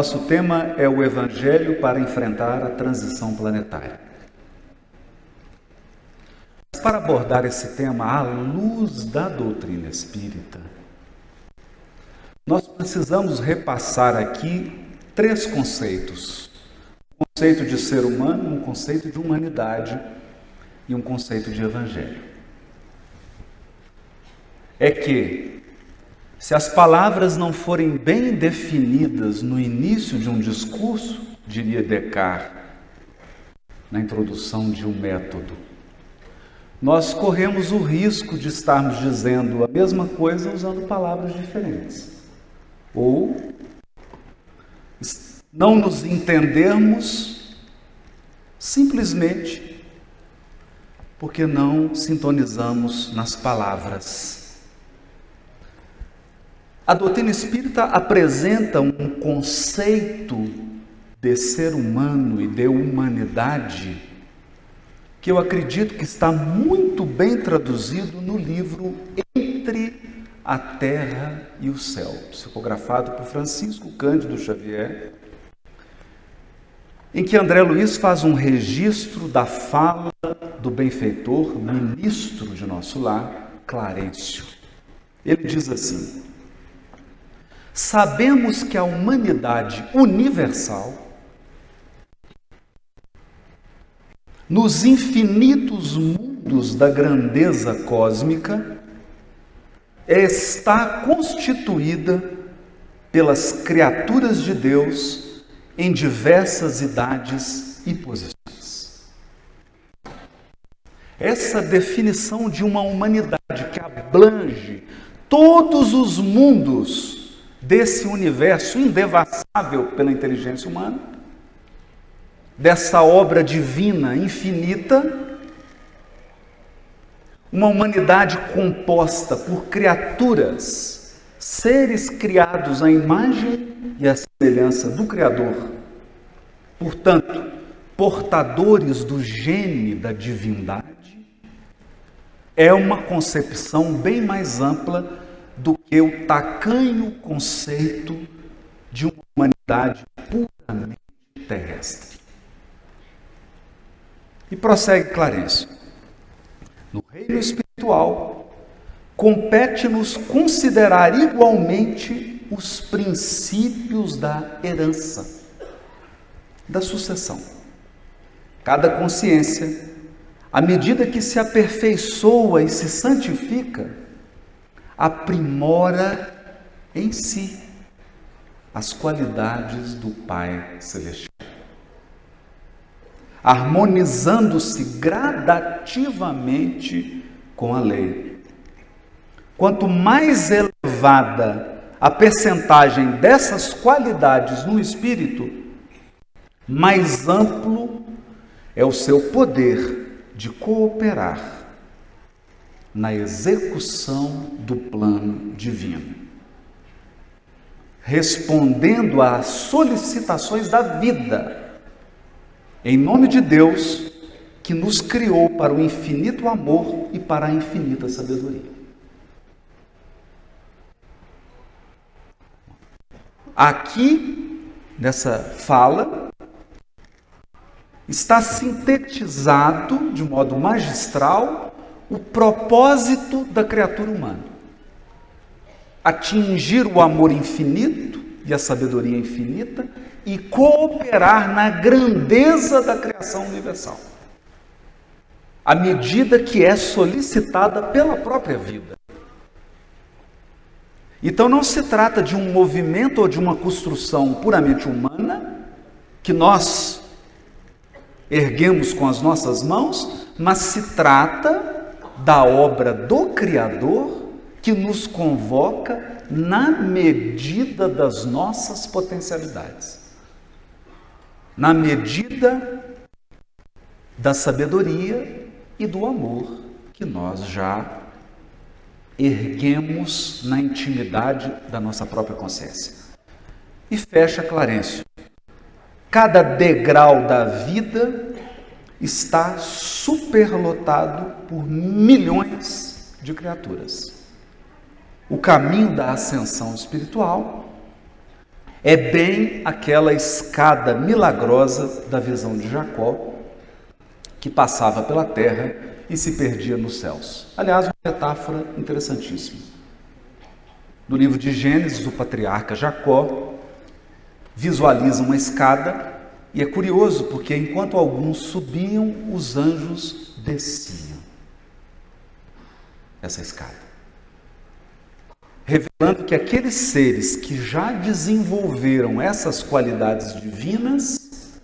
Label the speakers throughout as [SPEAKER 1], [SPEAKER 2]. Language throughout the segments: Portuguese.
[SPEAKER 1] Nosso tema é o Evangelho para enfrentar a transição planetária. Para abordar esse tema à luz da doutrina espírita, nós precisamos repassar aqui três conceitos: um conceito de ser humano, um conceito de humanidade e um conceito de evangelho. É que se as palavras não forem bem definidas no início de um discurso, diria Descartes, na introdução de um método, nós corremos o risco de estarmos dizendo a mesma coisa usando palavras diferentes. Ou não nos entendermos simplesmente porque não sintonizamos nas palavras a doutrina espírita apresenta um conceito de ser humano e de humanidade que eu acredito que está muito bem traduzido no livro Entre a Terra e o Céu, psicografado por Francisco Cândido Xavier, em que André Luiz faz um registro da fala do benfeitor, ministro de nosso lar, Clarencio. Ele diz assim: Sabemos que a humanidade universal, nos infinitos mundos da grandeza cósmica, está constituída pelas criaturas de Deus em diversas idades e posições. Essa definição de uma humanidade que abrange todos os mundos desse universo indevassável pela inteligência humana, dessa obra divina infinita, uma humanidade composta por criaturas, seres criados à imagem e à semelhança do Criador, portanto, portadores do gene da divindade, é uma concepção bem mais ampla do que o tacanho conceito de uma humanidade puramente terrestre. E prossegue Clarence. No reino espiritual, compete-nos considerar igualmente os princípios da herança, da sucessão. Cada consciência, à medida que se aperfeiçoa e se santifica, aprimora em si as qualidades do Pai Celestial, harmonizando-se gradativamente com a lei. Quanto mais elevada a percentagem dessas qualidades no espírito, mais amplo é o seu poder de cooperar na execução do plano divino, respondendo às solicitações da vida, em nome de Deus que nos criou para o infinito amor e para a infinita sabedoria. Aqui, nessa fala, está sintetizado de modo magistral o propósito da criatura humana: atingir o amor infinito e a sabedoria infinita e cooperar na grandeza da criação universal, à medida que é solicitada pela própria vida. Então não se trata de um movimento ou de uma construção puramente humana que nós erguemos com as nossas mãos, mas se trata da obra do Criador que nos convoca na medida das nossas potencialidades, na medida da sabedoria e do amor que nós já erguemos na intimidade da nossa própria consciência. E fecha Clarencio. Cada degrau da vida está superlotado por milhões de criaturas. O caminho da ascensão espiritual É bem aquela escada milagrosa da visão de Jacó, que passava pela terra e se perdia nos céus. Aliás, uma metáfora interessantíssima. No livro de Gênesis, o patriarca Jacó visualiza uma escada e é curioso porque enquanto alguns subiam, os anjos desciam essa escada. Revelando que aqueles seres que já desenvolveram essas qualidades divinas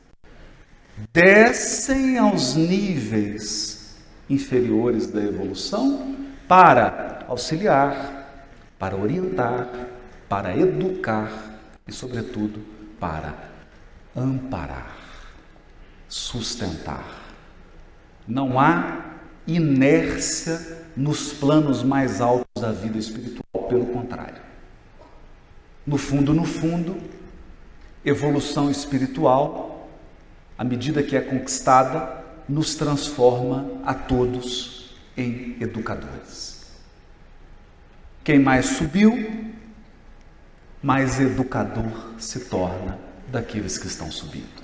[SPEAKER 1] descem aos níveis inferiores da evolução para auxiliar, para orientar, para educar e, sobretudo, para amparar, sustentar. Não há inércia nos planos mais altos da vida espiritual, pelo contrário. No fundo, no fundo, evolução espiritual, à medida que é conquistada, nos transforma a todos em educadores. Quem mais subiu, mais educador se torna daqueles que estão subindo.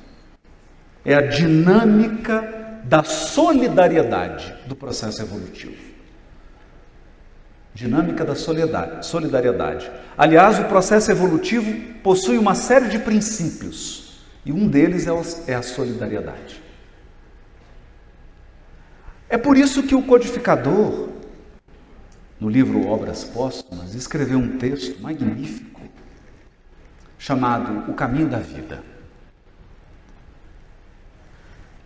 [SPEAKER 1] É a dinâmica da solidariedade do processo evolutivo. Dinâmica da solidariedade. Aliás, o processo evolutivo possui uma série de princípios e um deles é, é a solidariedade. É por isso que o codificador, no livro Obras Póstumas, escreveu um texto magnífico chamado O Caminho da Vida.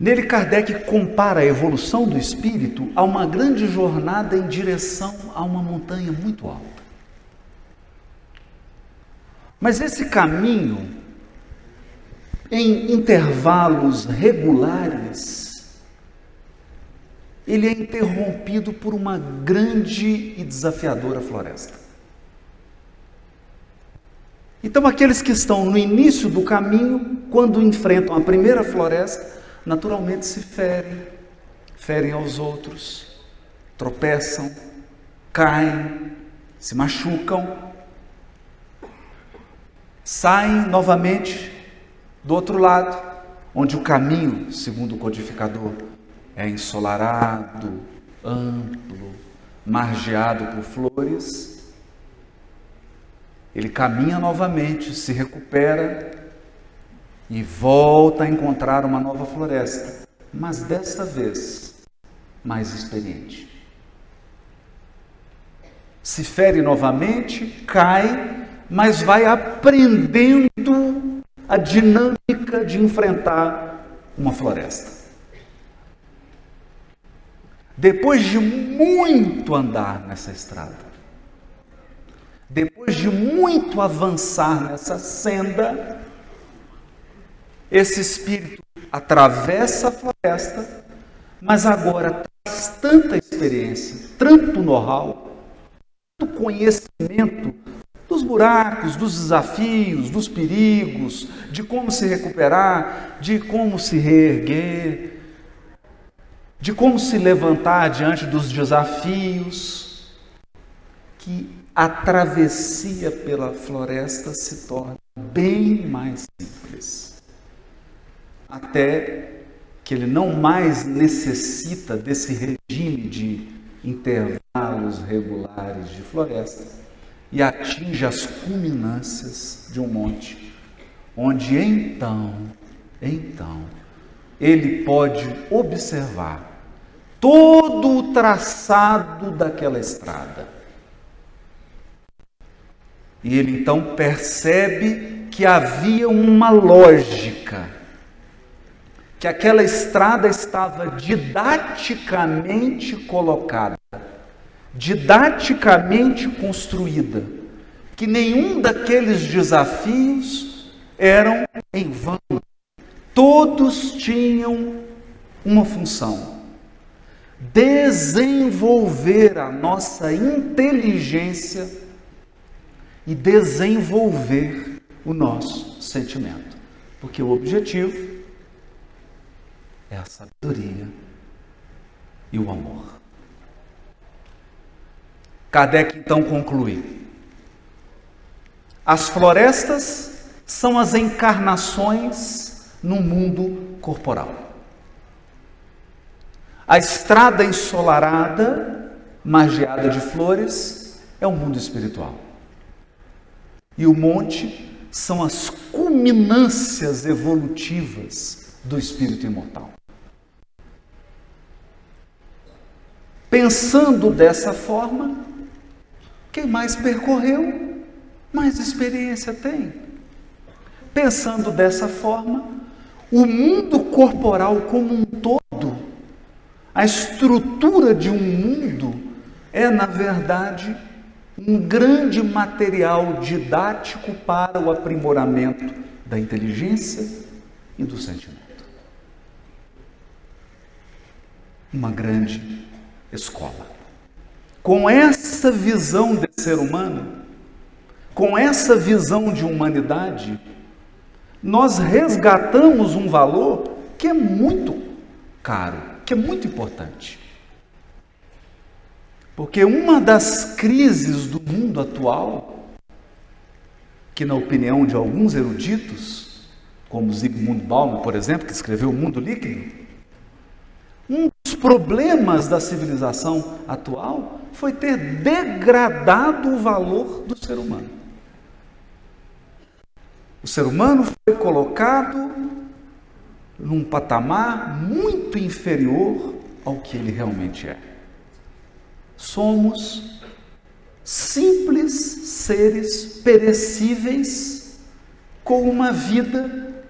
[SPEAKER 1] Nele, Kardec compara a evolução do espírito a uma grande jornada em direção a uma montanha muito alta. Mas esse caminho, em intervalos regulares, ele é interrompido por uma grande e desafiadora floresta. Então, aqueles que estão no início do caminho, quando enfrentam a primeira floresta, naturalmente se ferem, ferem aos outros, tropeçam, caem, se machucam, saem novamente do outro lado, onde o caminho, segundo o codificador, é ensolarado, amplo, margeado por flores ele caminha novamente, se recupera e volta a encontrar uma nova floresta, mas desta vez mais experiente. Se fere novamente, cai, mas vai aprendendo a dinâmica de enfrentar uma floresta. Depois de muito andar nessa estrada, depois de muito avançar nessa senda, esse espírito atravessa a floresta, mas agora traz tanta experiência, tanto know-how, tanto conhecimento dos buracos, dos desafios, dos perigos, de como se recuperar, de como se reerguer, de como se levantar diante dos desafios, que a travessia pela floresta se torna bem mais simples. Até que ele não mais necessita desse regime de intervalos regulares de floresta e atinge as culminâncias de um monte, onde então, então, ele pode observar todo o traçado daquela estrada e ele então percebe que havia uma lógica, que aquela estrada estava didaticamente colocada, didaticamente construída, que nenhum daqueles desafios eram em vão. Todos tinham uma função: desenvolver a nossa inteligência e desenvolver o nosso sentimento. Porque o objetivo é a sabedoria e o amor. Kardec então conclui: as florestas são as encarnações no mundo corporal. A estrada ensolarada, margeada de flores, é o mundo espiritual. E o monte são as culminâncias evolutivas do espírito imortal. Pensando dessa forma, quem mais percorreu, mais experiência tem. Pensando dessa forma, o mundo corporal como um todo, a estrutura de um mundo, é, na verdade, um grande material didático para o aprimoramento da inteligência e do sentimento. Uma grande escola. Com essa visão de ser humano, com essa visão de humanidade, nós resgatamos um valor que é muito caro, que é muito importante. Porque uma das crises do mundo atual, que na opinião de alguns eruditos, como Zygmunt Bauman, por exemplo, que escreveu O Mundo Líquido, um dos problemas da civilização atual foi ter degradado o valor do ser humano. O ser humano foi colocado num patamar muito inferior ao que ele realmente é. Somos simples seres perecíveis com uma vida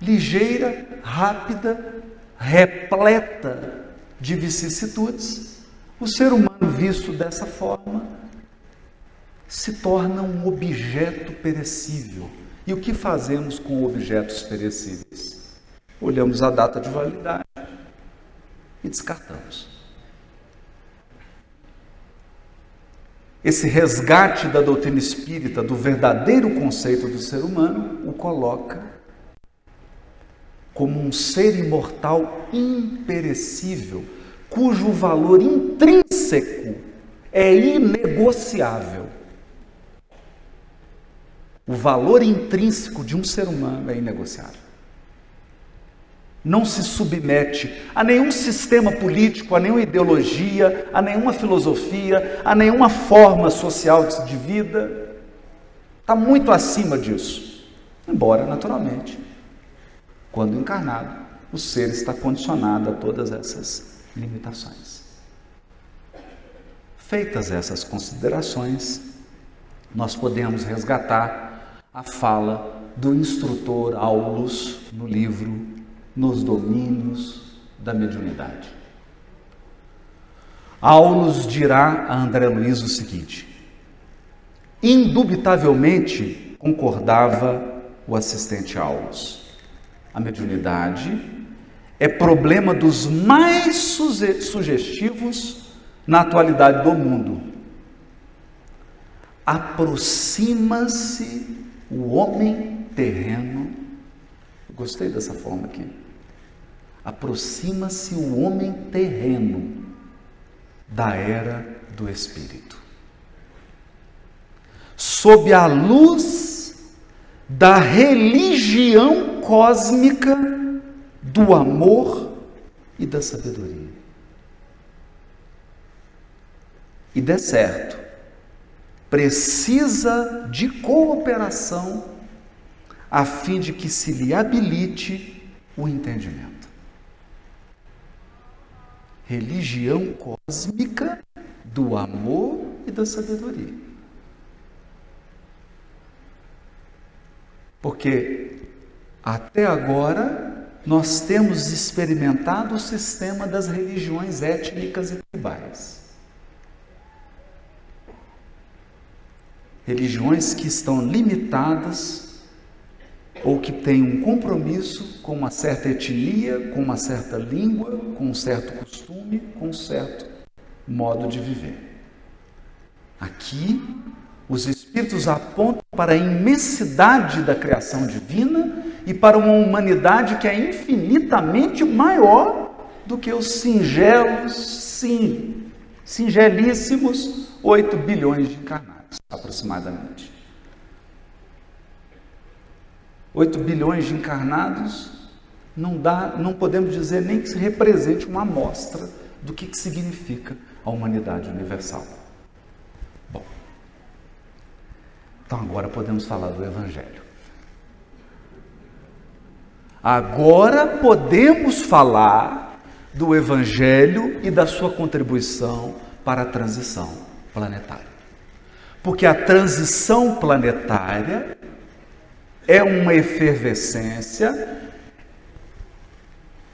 [SPEAKER 1] ligeira, rápida, repleta de vicissitudes, o ser humano visto dessa forma se torna um objeto perecível. E o que fazemos com objetos perecíveis? Olhamos a data de validade e descartamos. Esse resgate da doutrina espírita do verdadeiro conceito do ser humano o coloca como um ser imortal imperecível, cujo valor intrínseco é inegociável. O valor intrínseco de um ser humano é inegociável. Não se submete a nenhum sistema político, a nenhuma ideologia, a nenhuma filosofia, a nenhuma forma social de vida. Está muito acima disso. Embora, naturalmente, quando encarnado, o ser está condicionado a todas essas limitações. Feitas essas considerações, nós podemos resgatar a fala do instrutor Aulus no livro Nos Domínios da Mediunidade. Aulus dirá a André Luiz o seguinte: indubitavelmente concordava o assistente Aulus a mediunidade é problema dos mais sugestivos na atualidade do mundo. Aproxima-se o homem terreno. Gostei dessa forma aqui. Aproxima-se o homem terreno da era do espírito. Sob a luz da religião cósmica do amor e da sabedoria. E der certo, precisa de cooperação a fim de que se lhe habilite o entendimento. Religião cósmica do amor e da sabedoria. Porque até agora, nós temos experimentado o sistema das religiões étnicas e tribais. Religiões que estão limitadas ou que têm um compromisso com uma certa etnia, com uma certa língua, com um certo costume, com um certo modo de viver. Aqui, os Espíritos apontam para a imensidade da criação divina e para uma humanidade que é infinitamente maior do que os singelos, sim, singelíssimos 8 bilhões de encarnados, aproximadamente. 8 bilhões de encarnados, não dá, não podemos dizer nem que se represente uma amostra do que, que significa a humanidade universal. Bom, então agora podemos falar do Evangelho. Agora podemos falar do Evangelho e da sua contribuição para a transição planetária. Porque a transição planetária é uma efervescência,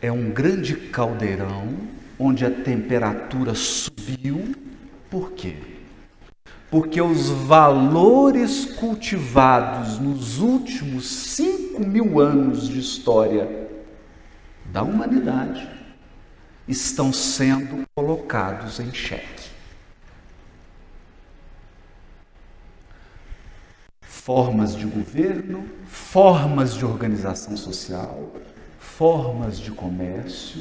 [SPEAKER 1] é um grande caldeirão onde a temperatura subiu. Por quê? Porque os valores cultivados nos últimos cinco mil anos de história da humanidade estão sendo colocados em xeque. Formas de governo, formas de organização social, formas de comércio,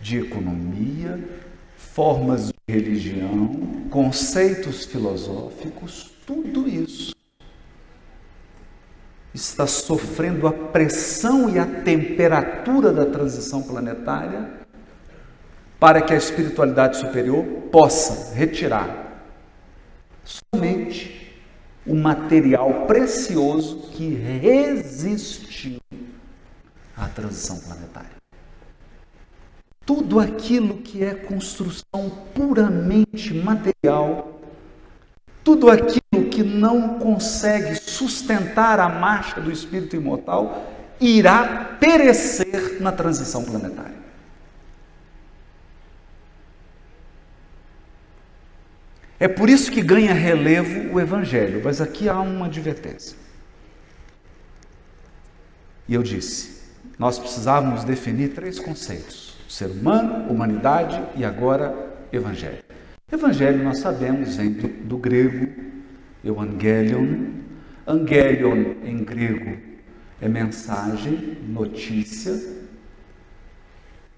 [SPEAKER 1] de economia, formas de religião, conceitos filosóficos, tudo isso está sofrendo a pressão e a temperatura da transição planetária para que a espiritualidade superior possa retirar somente o material precioso que resistiu à transição planetária. Tudo aquilo que é construção puramente material, tudo aquilo que não consegue sustentar a marcha do espírito imortal, irá perecer na transição planetária. É por isso que ganha relevo o Evangelho, mas aqui há uma advertência. E eu disse: nós precisávamos definir três conceitos: ser humano, humanidade e agora Evangelho. Evangelho, nós sabemos, vem do, do grego evangelion. Angelion em grego é mensagem, notícia.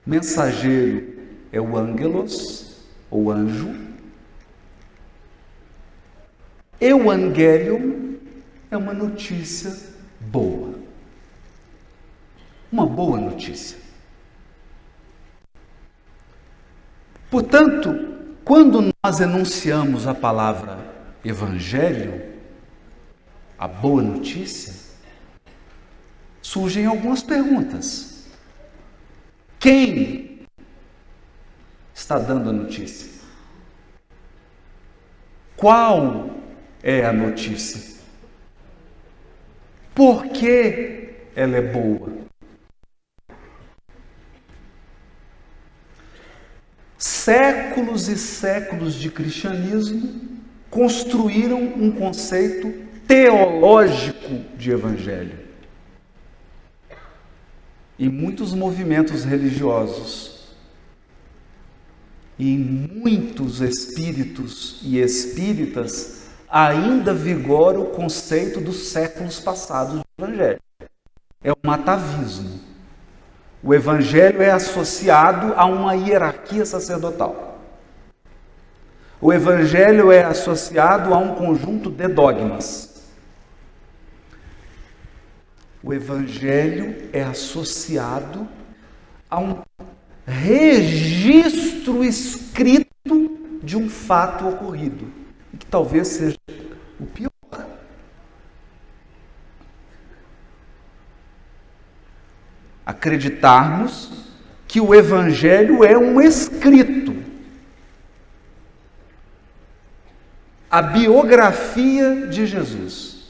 [SPEAKER 1] Mensageiro é o angelos, ou anjo. Evangelium é uma notícia boa. Uma boa notícia. Portanto, quando nós enunciamos a palavra evangelho, a boa notícia, surgem algumas perguntas. Quem está dando a notícia? Qual é a notícia. Por que ela é boa? Séculos e séculos de cristianismo construíram um conceito teológico de evangelho. E muitos movimentos religiosos e muitos espíritos e espíritas ainda vigora o conceito dos séculos passados do Evangelho. É um atavismo. O Evangelho é associado a uma hierarquia sacerdotal. O Evangelho é associado a um conjunto de dogmas. O Evangelho é associado a um registro escrito de um fato ocorrido talvez seja o pior. Acreditarmos que o Evangelho é um escrito, a biografia de Jesus.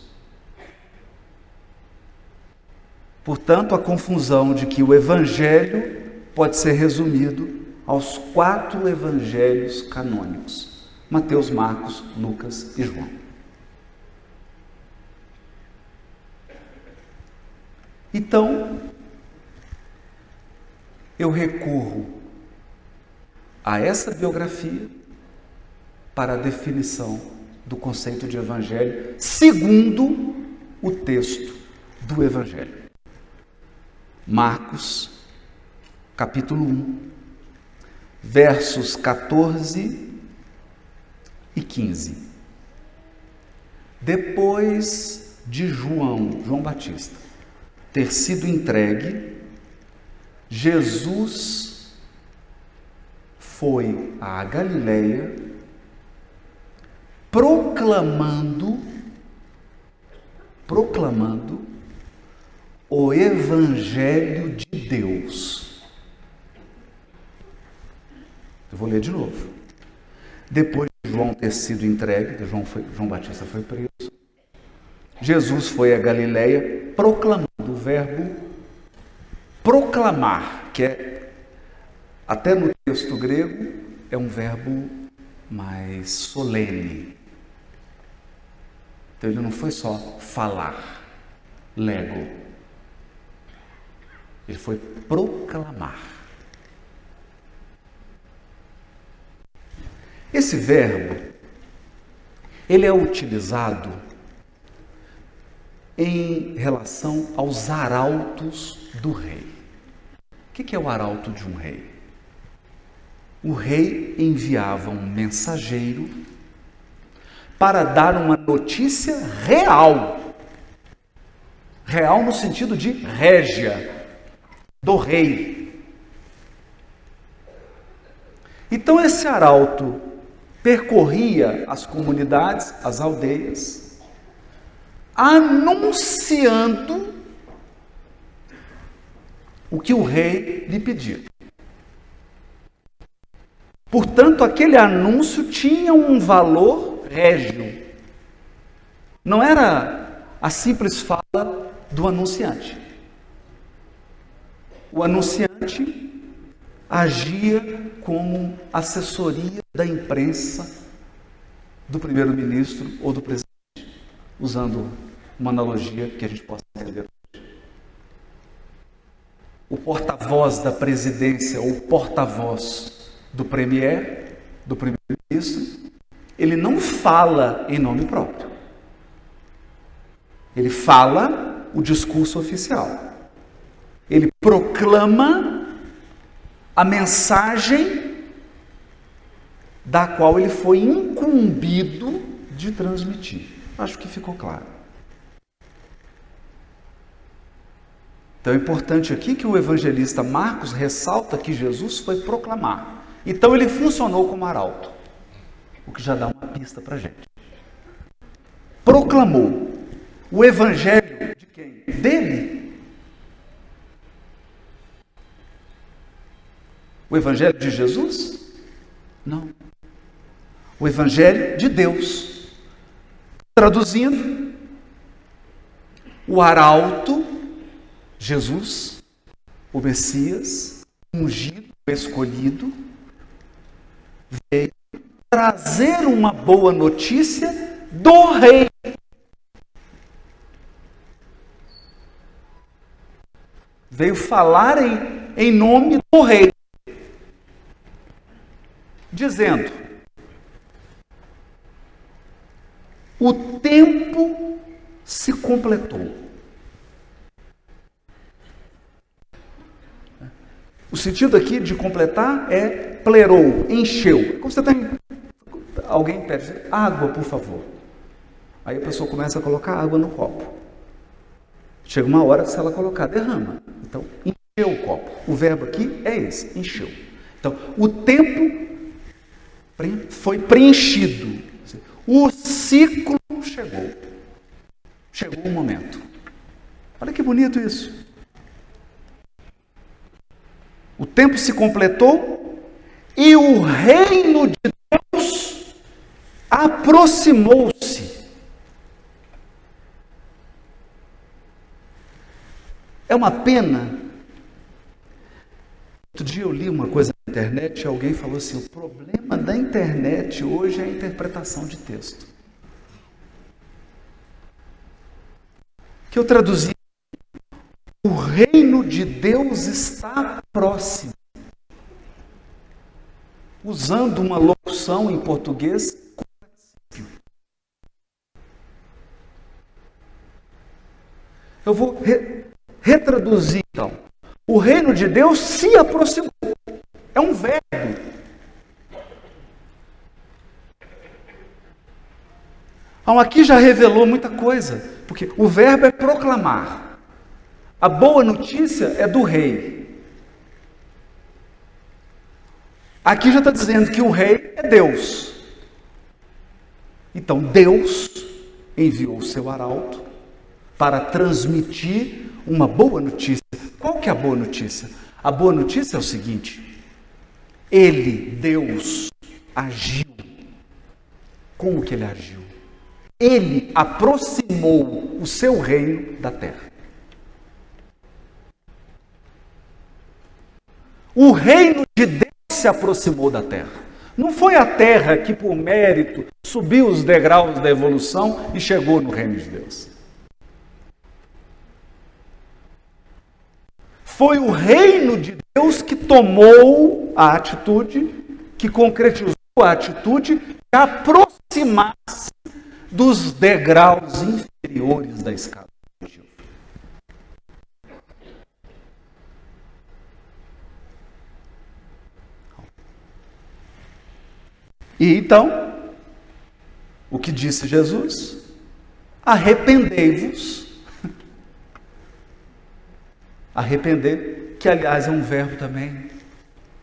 [SPEAKER 1] Portanto, a confusão de que o Evangelho pode ser resumido aos quatro evangelhos canônicos. Mateus, Marcos, Lucas e João. Então, eu recorro a essa biografia para a definição do conceito de evangelho, segundo o texto do evangelho. Marcos, capítulo 1, versos 14 e 15. Depois de João, João Batista, ter sido entregue, Jesus foi à Galileia proclamando proclamando o evangelho de Deus. Eu vou ler de novo. Depois de João ter sido entregue, João, foi, João Batista foi preso, Jesus foi a Galileia proclamando o verbo proclamar, que é, até no texto grego, é um verbo mais solene. Então ele não foi só falar, lego. Ele foi proclamar. Esse verbo, ele é utilizado em relação aos arautos do rei. O que é o arauto de um rei? O rei enviava um mensageiro para dar uma notícia real. Real no sentido de régia, do rei. Então esse arauto percorria as comunidades, as aldeias, anunciando o que o rei lhe pediu. Portanto, aquele anúncio tinha um valor régio. Não era a simples fala do anunciante. O anunciante agia como assessoria da imprensa do primeiro-ministro ou do presidente, usando uma analogia que a gente possa entender. O porta-voz da presidência ou porta-voz do premier, do primeiro-ministro, ele não fala em nome próprio. Ele fala o discurso oficial. Ele proclama a mensagem da qual ele foi incumbido de transmitir. Acho que ficou claro. Então é importante aqui que o evangelista Marcos ressalta que Jesus foi proclamar. Então ele funcionou como arauto, o que já dá uma pista para gente. Proclamou o evangelho de quem? Dele. O evangelho de Jesus? Não. O evangelho de Deus. Traduzindo, o arauto Jesus, o Messias, ungido, escolhido, veio trazer uma boa notícia do rei. Veio falar em, em nome do rei, dizendo: o tempo se completou. O sentido aqui de completar é plerou, encheu. Como você tem. Alguém pede água, por favor. Aí a pessoa começa a colocar água no copo. Chega uma hora, se ela colocar, derrama. Então, encheu o copo. O verbo aqui é esse, encheu. Então, o tempo foi preenchido. O ciclo chegou. Chegou o momento. Olha que bonito isso. O tempo se completou e o reino de Deus aproximou-se. É uma pena. Outro dia eu li uma coisa na internet e alguém falou assim: o problema da internet hoje é a interpretação de texto. Que eu traduzi o reino de Deus está próximo. Usando uma locução em português, eu vou re retraduzir então. O reino de Deus se aproximou. É um verbo. Então, aqui já revelou muita coisa, porque o verbo é proclamar. A boa notícia é do rei. Aqui já está dizendo que o rei é Deus. Então Deus enviou o seu arauto para transmitir uma boa notícia. Qual que é a boa notícia? A boa notícia é o seguinte: Ele, Deus, agiu. Como que ele agiu? Ele aproximou o seu reino da terra. O reino de Deus se aproximou da terra. Não foi a terra que, por mérito, subiu os degraus da evolução e chegou no reino de Deus. Foi o reino de Deus que tomou a atitude, que concretizou a atitude de aproximar-se dos degraus inferiores da escada. E então, o que disse Jesus? Arrependei-vos. Arrepender, que aliás é um verbo também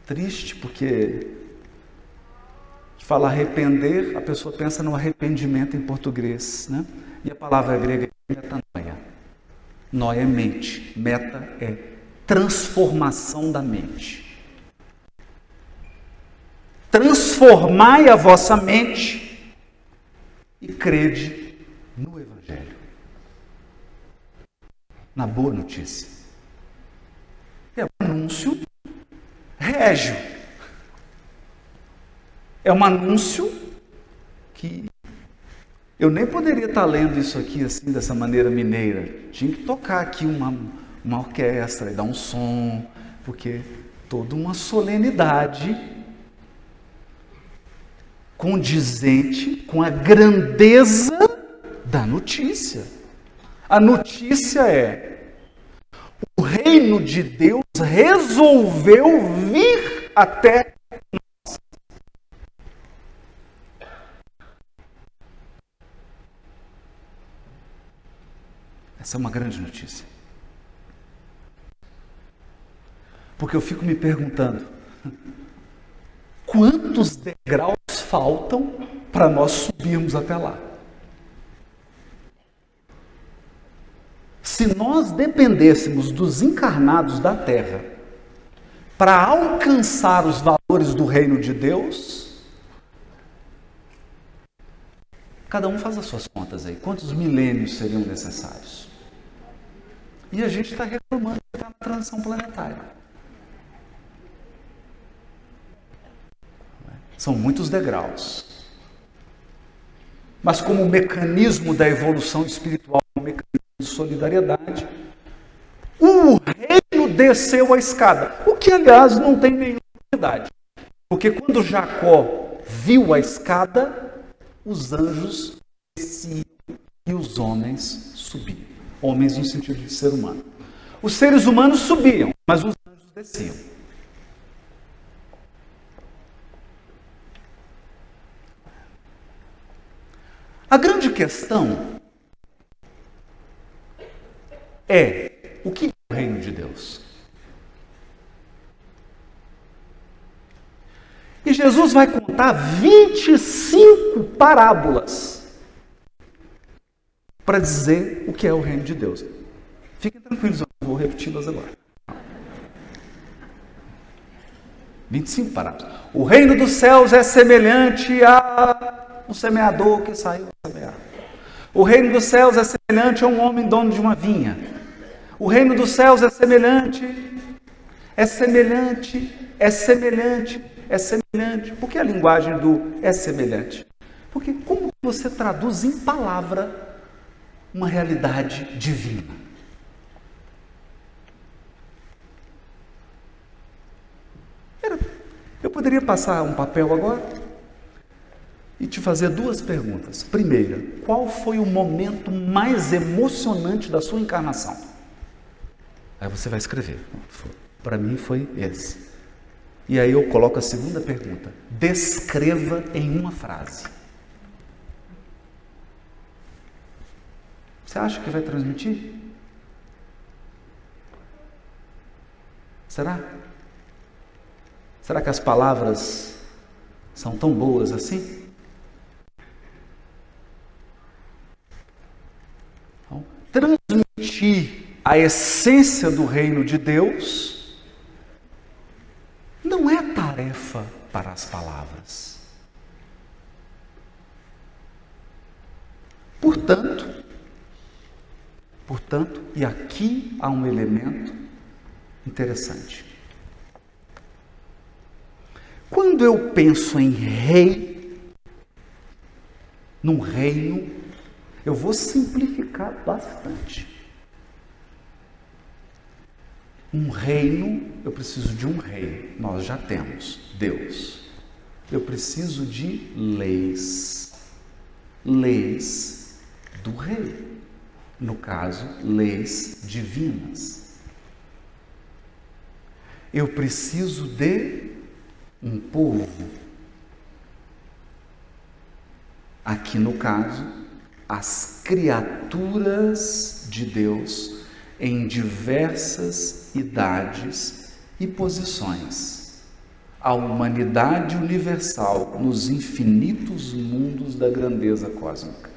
[SPEAKER 1] triste, porque de falar arrepender, a pessoa pensa no arrependimento em português, né? E a palavra grega é metanoia. Noia é mente, meta é transformação da mente transformai a vossa mente e crede no Evangelho. Na boa notícia. Anúncio régio. É um anúncio que eu nem poderia estar lendo isso aqui assim, dessa maneira mineira. Tinha que tocar aqui uma, uma orquestra e dar um som, porque toda uma solenidade condizente com a grandeza da notícia. A notícia é: reino de Deus resolveu vir até nós. Essa é uma grande notícia. Porque eu fico me perguntando: quantos degraus faltam para nós subirmos até lá. Se nós dependêssemos dos encarnados da terra para alcançar os valores do reino de Deus, cada um faz as suas contas aí. Quantos milênios seriam necessários? E a gente está reclamando da transição planetária. São muitos degraus. Mas como mecanismo da evolução espiritual, um mecanismo de solidariedade, o reino desceu a escada. O que, aliás, não tem nenhuma novidade. Porque quando Jacó viu a escada, os anjos desciam e os homens subiam. Homens no sentido de ser humano. Os seres humanos subiam, mas os anjos desciam. A grande questão é o que é o reino de Deus? E Jesus vai contar 25 parábolas para dizer o que é o reino de Deus. Fiquem tranquilos, eu vou repeti-las agora. 25 parábolas. O reino dos céus é semelhante a um semeador que saiu a semear. O reino dos céus é semelhante a um homem dono de uma vinha. O reino dos céus é semelhante, é semelhante, é semelhante, é semelhante. Por que a linguagem do é semelhante? Porque como você traduz em palavra uma realidade divina? Eu poderia passar um papel agora? e te fazer duas perguntas. Primeira, qual foi o momento mais emocionante da sua encarnação? Aí você vai escrever. Para mim foi esse. E aí eu coloco a segunda pergunta. Descreva em uma frase. Você acha que vai transmitir? Será? Será que as palavras são tão boas assim? Então, transmitir a essência do reino de Deus não é tarefa para as palavras. Portanto, portanto, e aqui há um elemento interessante. Quando eu penso em rei, num reino, eu vou simplificar bastante. Um reino, eu preciso de um rei. Nós já temos Deus. Eu preciso de leis. Leis do rei. No caso, leis divinas. Eu preciso de um povo. Aqui no caso, as criaturas de Deus em diversas idades e posições. A humanidade universal nos infinitos mundos da grandeza cósmica.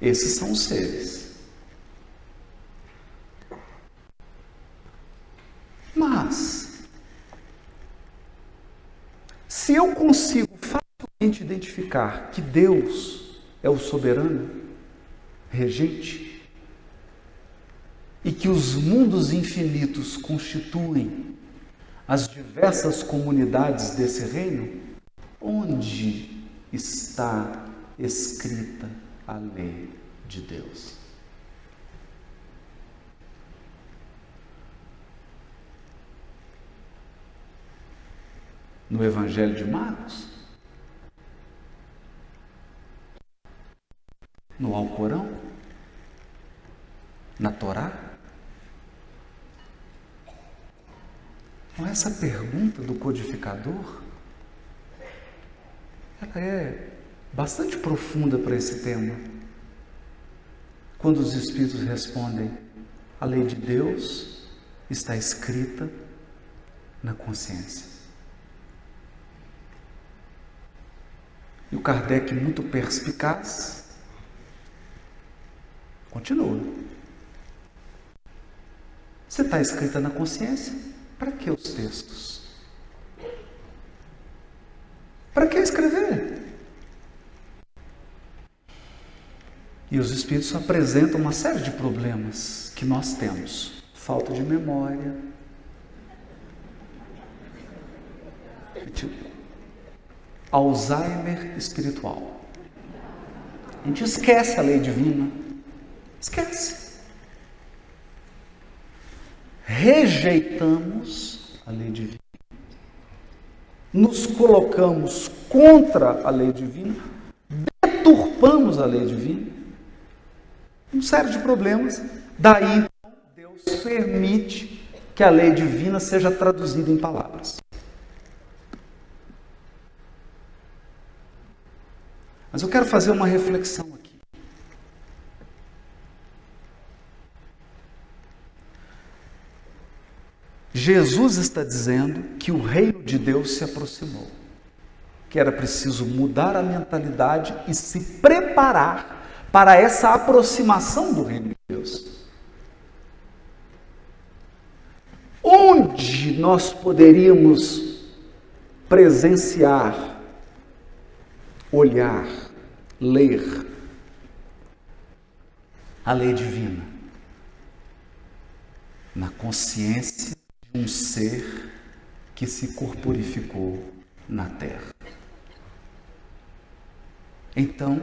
[SPEAKER 1] Esses são os seres. Se eu consigo facilmente identificar que Deus é o soberano, regente, e que os mundos infinitos constituem as diversas comunidades desse reino, onde está escrita a lei de Deus? no Evangelho de Marcos? No Alcorão? Na Torá? Então, essa pergunta do codificador, ela é bastante profunda para esse tema. Quando os Espíritos respondem, a lei de Deus está escrita na consciência. E o Kardec, muito perspicaz, continua. Você está escrita na consciência? Para que os textos? Para que escrever? E os Espíritos apresentam uma série de problemas que nós temos: falta de memória, Alzheimer espiritual. A gente esquece a lei divina. Esquece. Rejeitamos a lei divina. Nos colocamos contra a lei divina. Deturpamos a lei divina. Um série de problemas. Daí, Deus permite que a lei divina seja traduzida em palavras. Mas eu quero fazer uma reflexão aqui. Jesus está dizendo que o reino de Deus se aproximou, que era preciso mudar a mentalidade e se preparar para essa aproximação do reino de Deus. Onde nós poderíamos presenciar, olhar, ler a lei divina na consciência um ser que se corporificou na terra. Então,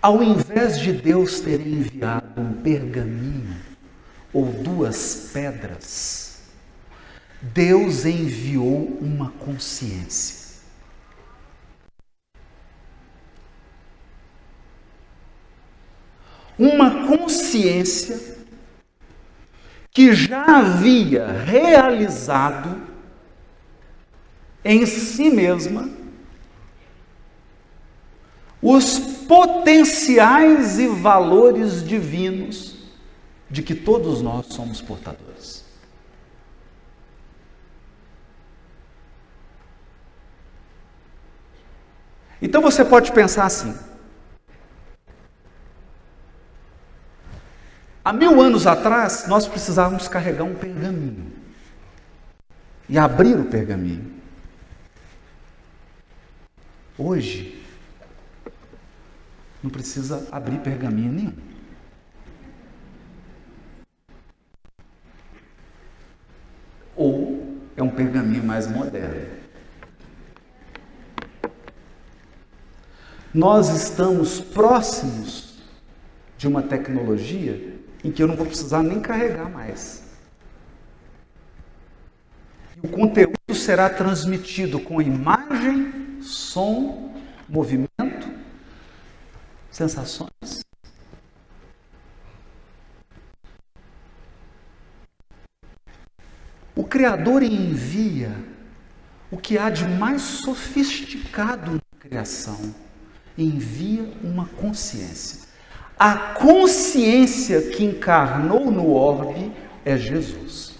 [SPEAKER 1] ao invés de Deus ter enviado um pergaminho ou duas pedras, Deus enviou uma consciência. uma consciência que já havia realizado em si mesma os potenciais e valores divinos de que todos nós somos portadores. Então você pode pensar assim: há mil anos atrás nós precisávamos carregar um pergaminho e abrir o pergaminho. Hoje, não precisa abrir pergaminho nenhum. Ou é um pergaminho mais moderno. Nós estamos próximos de uma tecnologia em que eu não vou precisar nem carregar mais. E o conteúdo será transmitido com imagem, som, movimento, sensações. O Criador envia o que há de mais sofisticado na criação, envia uma consciência. A consciência que encarnou no orbe é Jesus.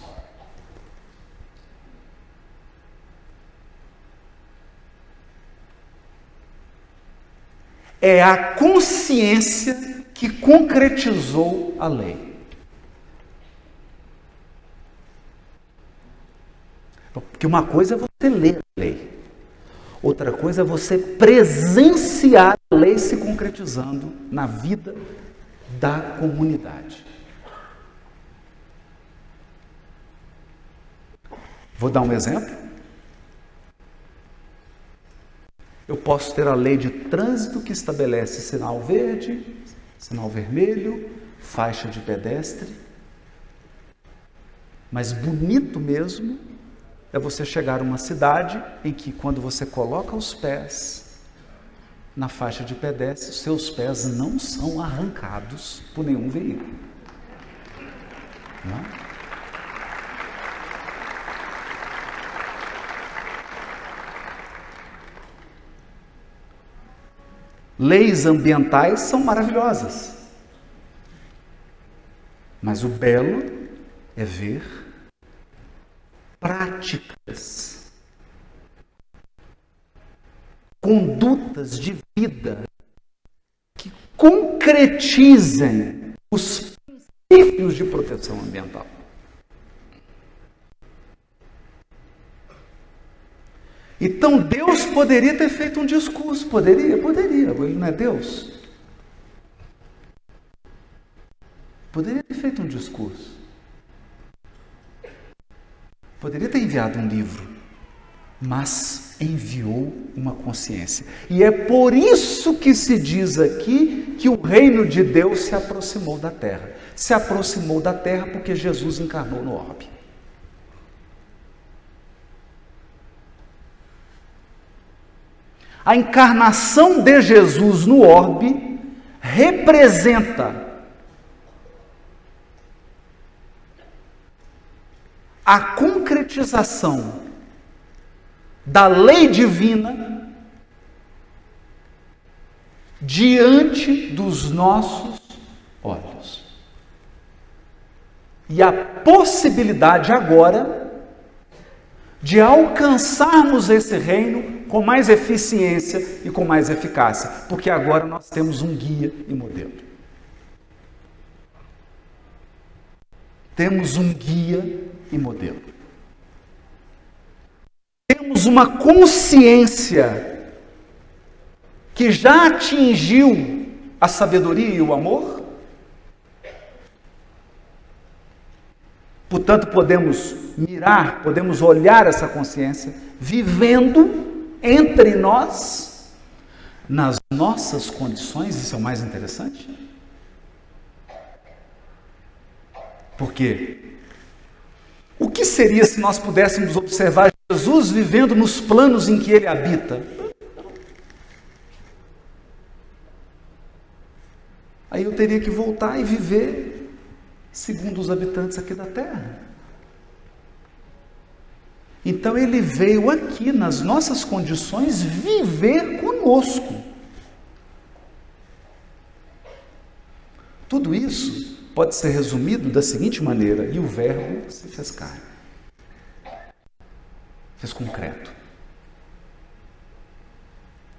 [SPEAKER 1] É a consciência que concretizou a lei. Porque uma coisa é você ler a lei, outra coisa é você presenciar a lei se concretizando na vida da comunidade. Vou dar um exemplo. Eu posso ter a lei de trânsito que estabelece sinal verde, sinal vermelho, faixa de pedestre. Mas bonito mesmo é você chegar a uma cidade em que, quando você coloca os pés na faixa de pedestre, seus pés não são arrancados por nenhum veículo. Não? Leis ambientais são maravilhosas. Mas o belo é ver práticas, condutas de vida que concretizem os princípios de proteção ambiental. Então Deus poderia ter feito um discurso, poderia, poderia, ele não é Deus. Poderia ter feito um discurso. Poderia ter enviado um livro, mas enviou uma consciência. E é por isso que se diz aqui que o reino de Deus se aproximou da terra. Se aproximou da terra porque Jesus encarnou no orbe. A encarnação de Jesus no orbe representa a concretização da lei divina diante dos nossos olhos. E a possibilidade agora de alcançarmos esse reino com mais eficiência e com mais eficácia, porque agora nós temos um guia e modelo. Temos um guia e modelo. Temos uma consciência que já atingiu a sabedoria e o amor. Portanto, podemos mirar, podemos olhar essa consciência vivendo entre nós, nas nossas condições, isso é o mais interessante. Porque o que seria se nós pudéssemos observar Jesus vivendo nos planos em que ele habita? Aí eu teria que voltar e viver segundo os habitantes aqui da terra. Então ele veio aqui, nas nossas condições, viver conosco. Tudo isso pode ser resumido da seguinte maneira: e o Verbo se fez carne, fez concreto.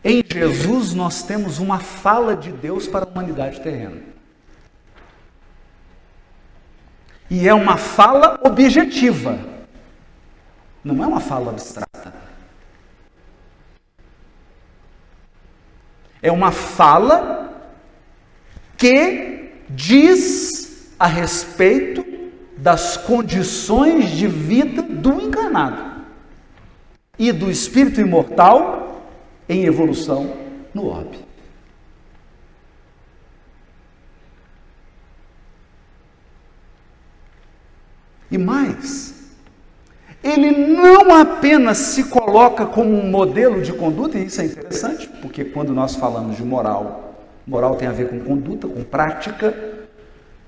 [SPEAKER 1] Em Jesus nós temos uma fala de Deus para a humanidade terrena. E é uma fala objetiva, não é uma fala abstrata. É uma fala que diz a respeito das condições de vida do encarnado e do espírito imortal em evolução no orbe. E mais, ele não apenas se coloca como um modelo de conduta, e isso é interessante, porque quando nós falamos de moral, moral tem a ver com conduta, com prática,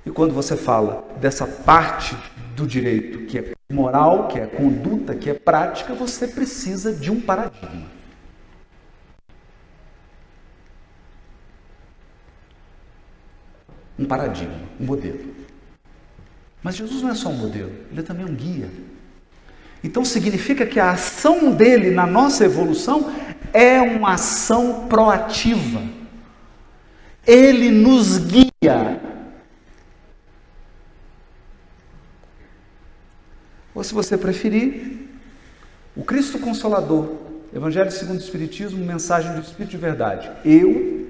[SPEAKER 1] e quando você fala dessa parte do direito que é moral, que é conduta, que é prática, você precisa de um paradigma. Um paradigma, um modelo. Mas Jesus não é só um modelo, ele é também um guia. Então significa que a ação dele na nossa evolução é uma ação proativa. Ele nos guia. Ou se você preferir, o Cristo Consolador, Evangelho segundo o Espiritismo, mensagem do Espírito de verdade. Eu,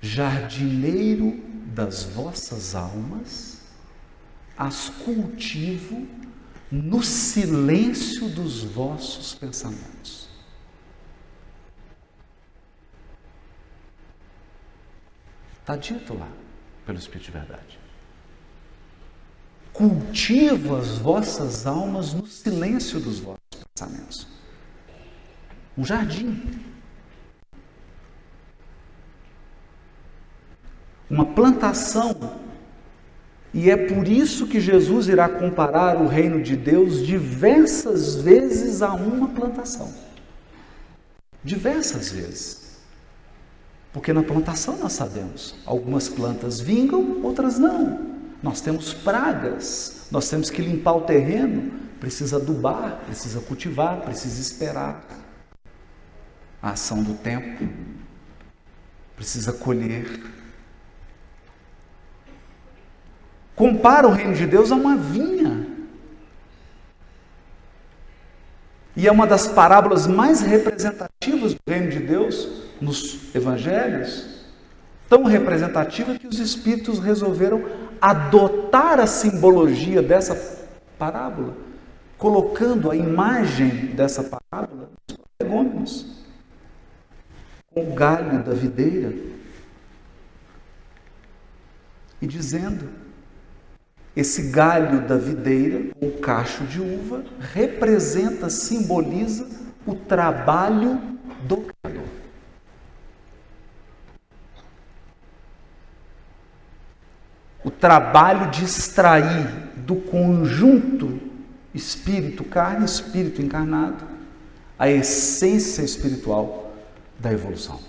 [SPEAKER 1] jardineiro das vossas almas, as cultivo no silêncio dos vossos pensamentos. Está dito lá pelo Espírito de Verdade. Cultivo as vossas almas no silêncio dos vossos pensamentos. Um jardim. Uma plantação e é por isso que Jesus irá comparar o reino de Deus diversas vezes a uma plantação. Diversas vezes. Porque na plantação nós sabemos, algumas plantas vingam, outras não. Nós temos pragas, nós temos que limpar o terreno, precisa adubar, precisa cultivar, precisa esperar a ação do tempo, precisa colher. compara o reino de Deus a uma vinha. E é uma das parábolas mais representativas do reino de Deus nos evangelhos, tão representativa que os espíritos resolveram adotar a simbologia dessa parábola, colocando a imagem dessa parábola nos prolegômenos, com o galho da videira, e dizendo esse galho da videira, o cacho de uva, representa, simboliza o trabalho do Criador. O trabalho de extrair do conjunto espírito-carne, espírito encarnado, a essência espiritual da evolução.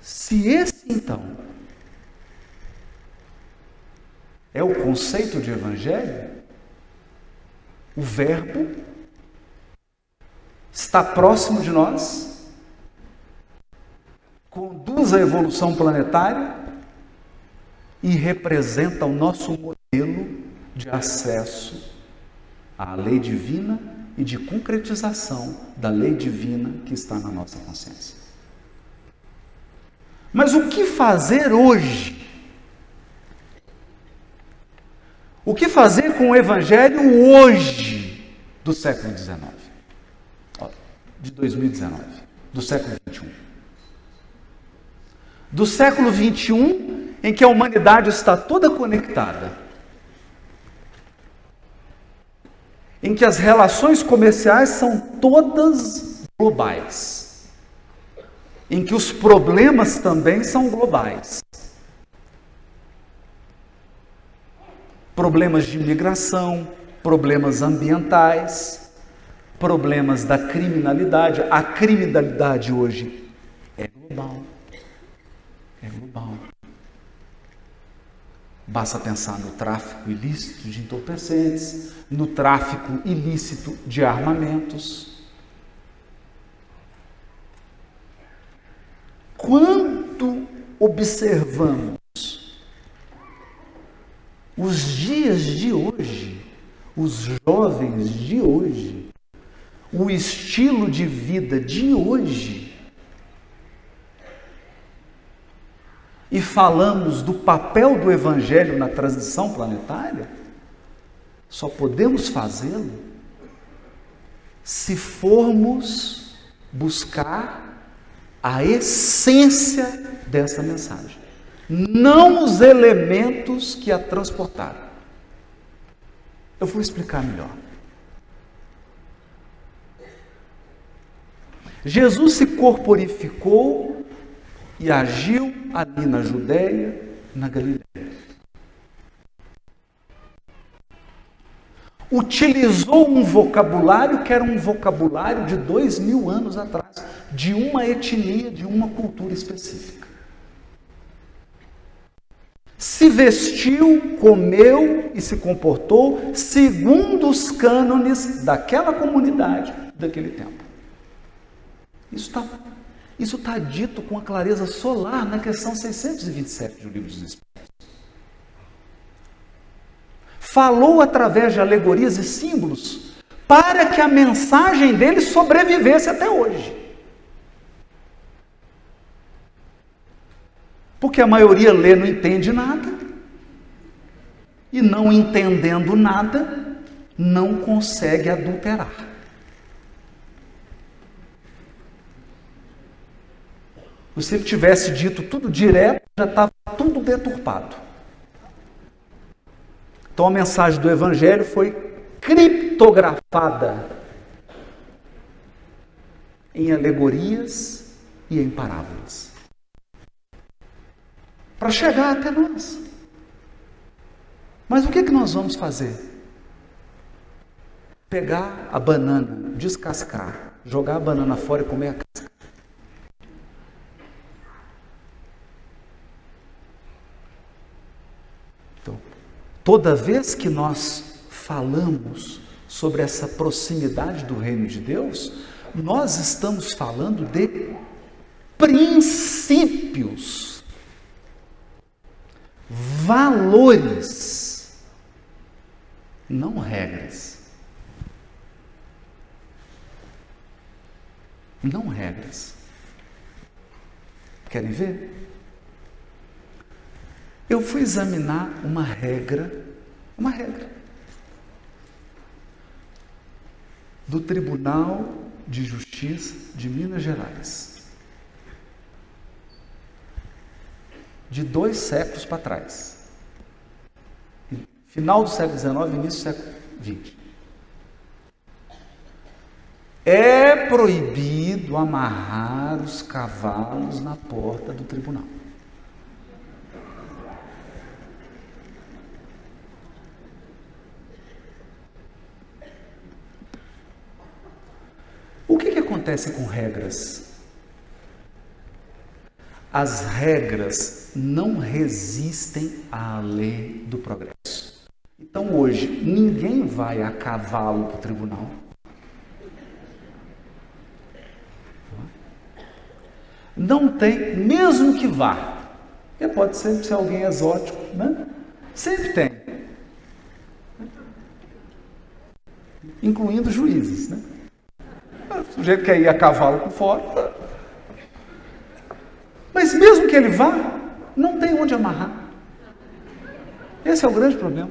[SPEAKER 1] Se esse então é o conceito de evangelho, o Verbo está próximo de nós, a evolução planetária e representa o nosso modelo de acesso à lei divina e de concretização da lei divina que está na nossa consciência. Mas o que fazer hoje? O que fazer com o Evangelho hoje do século XIX? De 2019, do século XXI. Do século XXI, em que a humanidade está toda conectada, em que as relações comerciais são todas globais em que os problemas também são globais. Problemas de imigração, problemas ambientais, problemas da criminalidade. A criminalidade hoje é global. É global. Basta pensar no tráfico ilícito de entorpecentes, no tráfico ilícito de armamentos. Quanto observamos os dias de hoje, os jovens de hoje, o estilo de vida de hoje, e falamos do papel do Evangelho na transição planetária, só podemos fazê-lo se formos buscar a essência dessa mensagem, não os elementos que a transportaram. Eu vou explicar melhor. Jesus se corporificou e agiu ali na Judéia, na Galiléia. Utilizou um vocabulário que era um vocabulário de dois mil anos atrás, de uma etnia, de uma cultura específica. Se vestiu, comeu e se comportou segundo os cânones daquela comunidade, daquele tempo. Isso está isso está dito com a clareza solar na questão 627 do Livro dos Espíritos. Falou através de alegorias e símbolos para que a mensagem dele sobrevivesse até hoje. Porque a maioria lê não entende nada, e não entendendo nada, não consegue adulterar. Se ele tivesse dito tudo direto, já estava tudo deturpado. Então a mensagem do Evangelho foi criptografada em alegorias e em parábolas para chegar até nós. Mas o que, que nós vamos fazer? Pegar a banana, descascar, jogar a banana fora e comer a casca. Toda vez que nós falamos sobre essa proximidade do reino de Deus, nós estamos falando de princípios, valores, não regras. Não regras. Querem ver? Eu fui examinar uma regra, uma regra, do Tribunal de Justiça de Minas Gerais, de dois séculos para trás, final do século XIX, início do século XX. É proibido amarrar os cavalos na porta do tribunal. Acontece com regras? As regras não resistem à lei do progresso. Então hoje ninguém vai a cavalo para o tribunal. Não tem, mesmo que vá. Pode sempre ser alguém exótico, né? Sempre tem. Incluindo juízes, né? Sujeito quer ir a cavalo por fora. Mas mesmo que ele vá, não tem onde amarrar. Esse é o grande problema.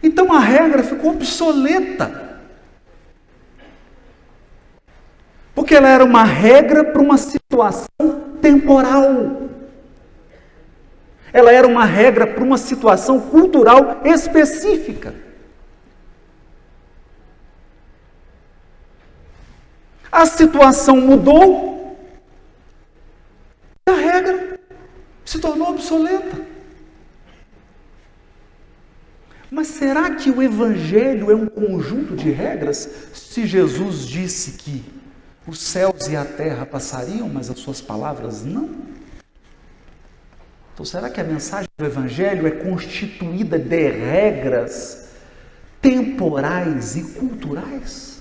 [SPEAKER 1] Então a regra ficou obsoleta. Porque ela era uma regra para uma situação temporal. Ela era uma regra para uma situação cultural específica. A situação mudou, a regra se tornou obsoleta. Mas será que o Evangelho é um conjunto de regras? Se Jesus disse que os céus e a terra passariam, mas as suas palavras não? Então, será que a mensagem do Evangelho é constituída de regras temporais e culturais?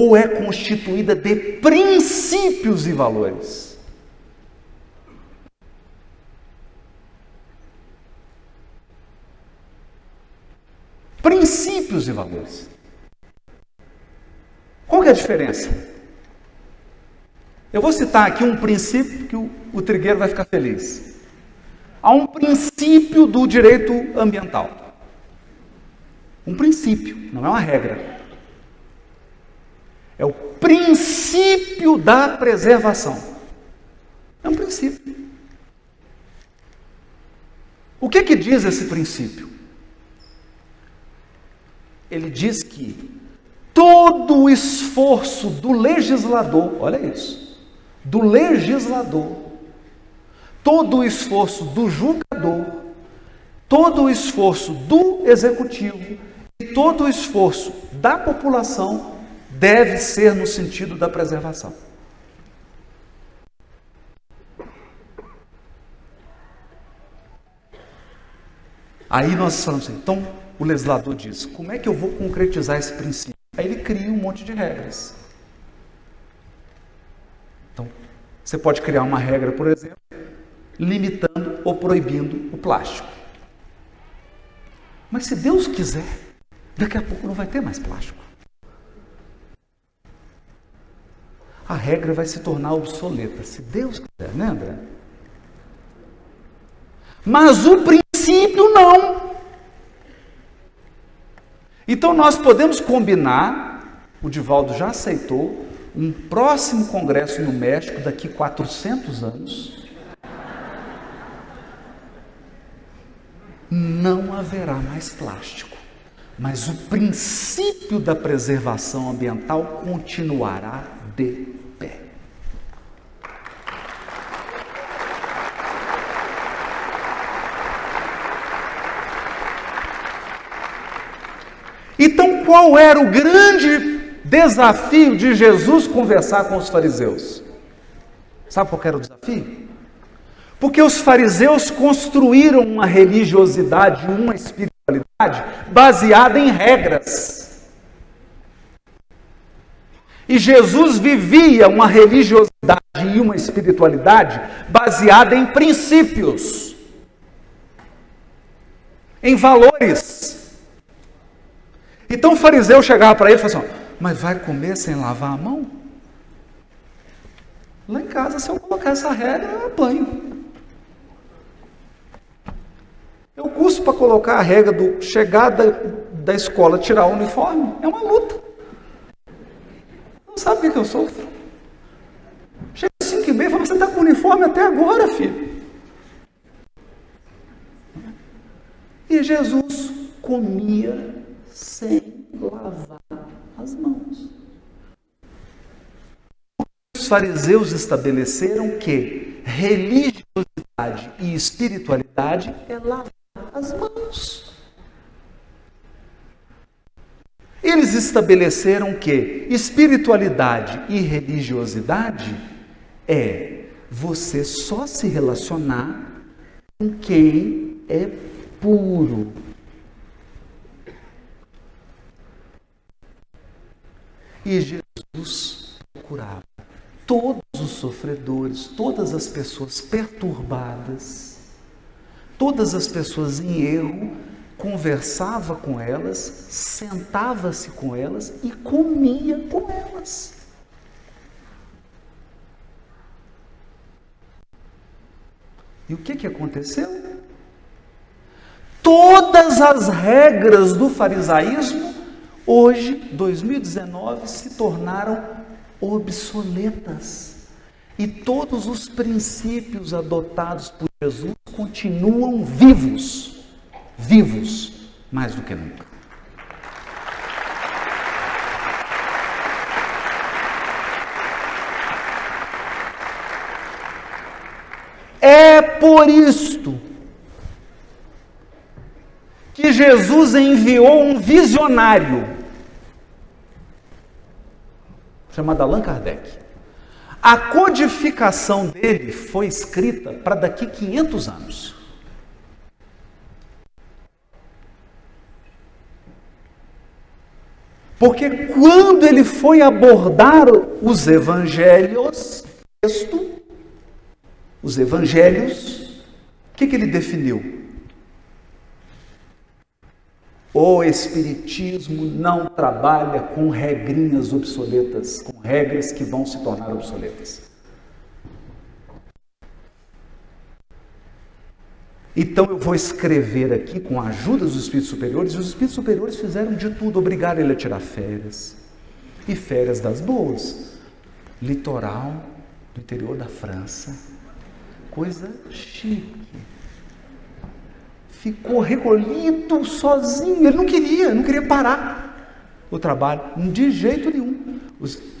[SPEAKER 1] Ou é constituída de princípios e valores? Princípios e valores. Qual é a diferença? Eu vou citar aqui um princípio que o, o trigueiro vai ficar feliz. Há um princípio do direito ambiental. Um princípio, não é uma regra. É o princípio da preservação. É um princípio. O que que diz esse princípio? Ele diz que todo o esforço do legislador, olha isso, do legislador, todo o esforço do julgador, todo o esforço do executivo e todo o esforço da população deve ser no sentido da preservação. Aí nós falamos assim, então o legislador diz: como é que eu vou concretizar esse princípio? Aí ele cria um monte de regras. Então, você pode criar uma regra, por exemplo, limitando ou proibindo o plástico. Mas se Deus quiser, daqui a pouco não vai ter mais plástico. A regra vai se tornar obsoleta, se Deus quiser, né, André? Mas o princípio não. Então nós podemos combinar, o Divaldo já aceitou, um próximo congresso no México daqui 400 anos. Não haverá mais plástico, mas o princípio da preservação ambiental continuará de Então, qual era o grande desafio de Jesus conversar com os fariseus? Sabe qual era o desafio? Porque os fariseus construíram uma religiosidade, uma espiritualidade baseada em regras. E Jesus vivia uma religiosidade e uma espiritualidade baseada em princípios, em valores. Então o fariseu chegava para ele e falava assim: Mas vai comer sem lavar a mão? Lá em casa, se eu colocar essa regra, eu apanho. Eu custo para colocar a regra do chegar da, da escola, tirar o uniforme. É uma luta. Não sabe o que, eu sofro? Chega às 5 e meia e fala, você está com uniforme até agora, filho. E Jesus comia sem lavar as mãos. Os fariseus estabeleceram que religiosidade e espiritualidade é lavar as mãos. Eles estabeleceram que espiritualidade e religiosidade é você só se relacionar com quem é puro, E Jesus curava todos os sofredores, todas as pessoas perturbadas, todas as pessoas em erro, conversava com elas, sentava-se com elas e comia com elas. E o que, que aconteceu? Todas as regras do farisaísmo hoje, 2019, se tornaram obsoletas. E todos os princípios adotados por Jesus continuam vivos, vivos mais do que nunca. É por isto Jesus enviou um visionário chamado Allan Kardec. A codificação dele foi escrita para daqui 500 anos. Porque quando ele foi abordar os evangelhos, texto, os evangelhos, o que, que ele definiu? O Espiritismo não trabalha com regrinhas obsoletas, com regras que vão se tornar obsoletas. Então eu vou escrever aqui com a ajuda dos espíritos superiores, e os espíritos superiores fizeram de tudo, obrigaram ele a tirar férias. E férias das boas. Litoral do interior da França. Coisa chique ficou recolhido, sozinho. Ele não queria, não queria parar o trabalho, de jeito nenhum.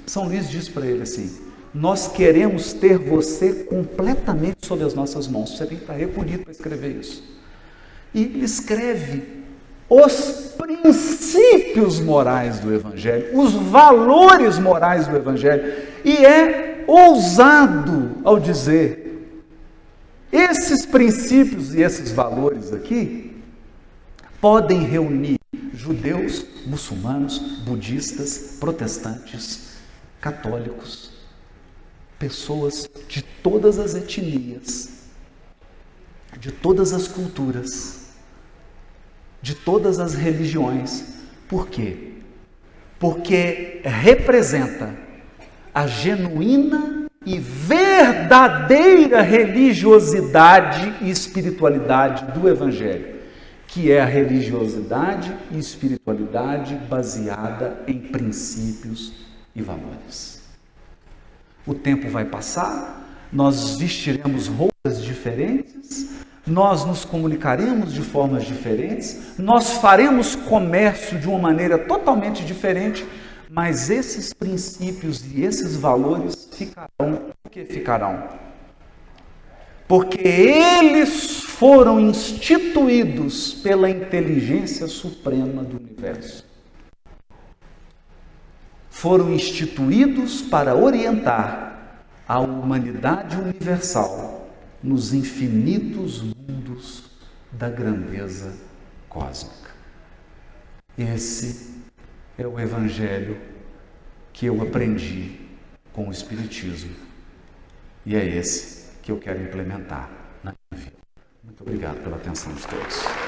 [SPEAKER 1] São Luís diz para ele assim: Nós queremos ter você completamente sob as nossas mãos. Você tem que estar recolhido para escrever isso. E ele escreve os princípios morais do Evangelho, os valores morais do Evangelho, e é ousado ao dizer esses princípios e esses valores aqui podem reunir judeus, muçulmanos, budistas, protestantes, católicos, pessoas de todas as etnias, de todas as culturas, de todas as religiões. Por quê? Porque representa a genuína e verdadeira religiosidade e espiritualidade do Evangelho, que é a religiosidade e espiritualidade baseada em princípios e valores. O tempo vai passar, nós vestiremos roupas diferentes, nós nos comunicaremos de formas diferentes, nós faremos comércio de uma maneira totalmente diferente, mas esses princípios e esses valores ficarão. Por que ficarão? Porque eles foram instituídos pela inteligência suprema do universo. Foram instituídos para orientar a humanidade universal nos infinitos mundos da grandeza cósmica. Esse é o Evangelho que eu aprendi com o Espiritismo. E é esse que eu quero implementar na minha vida. Muito obrigado pela atenção de todos.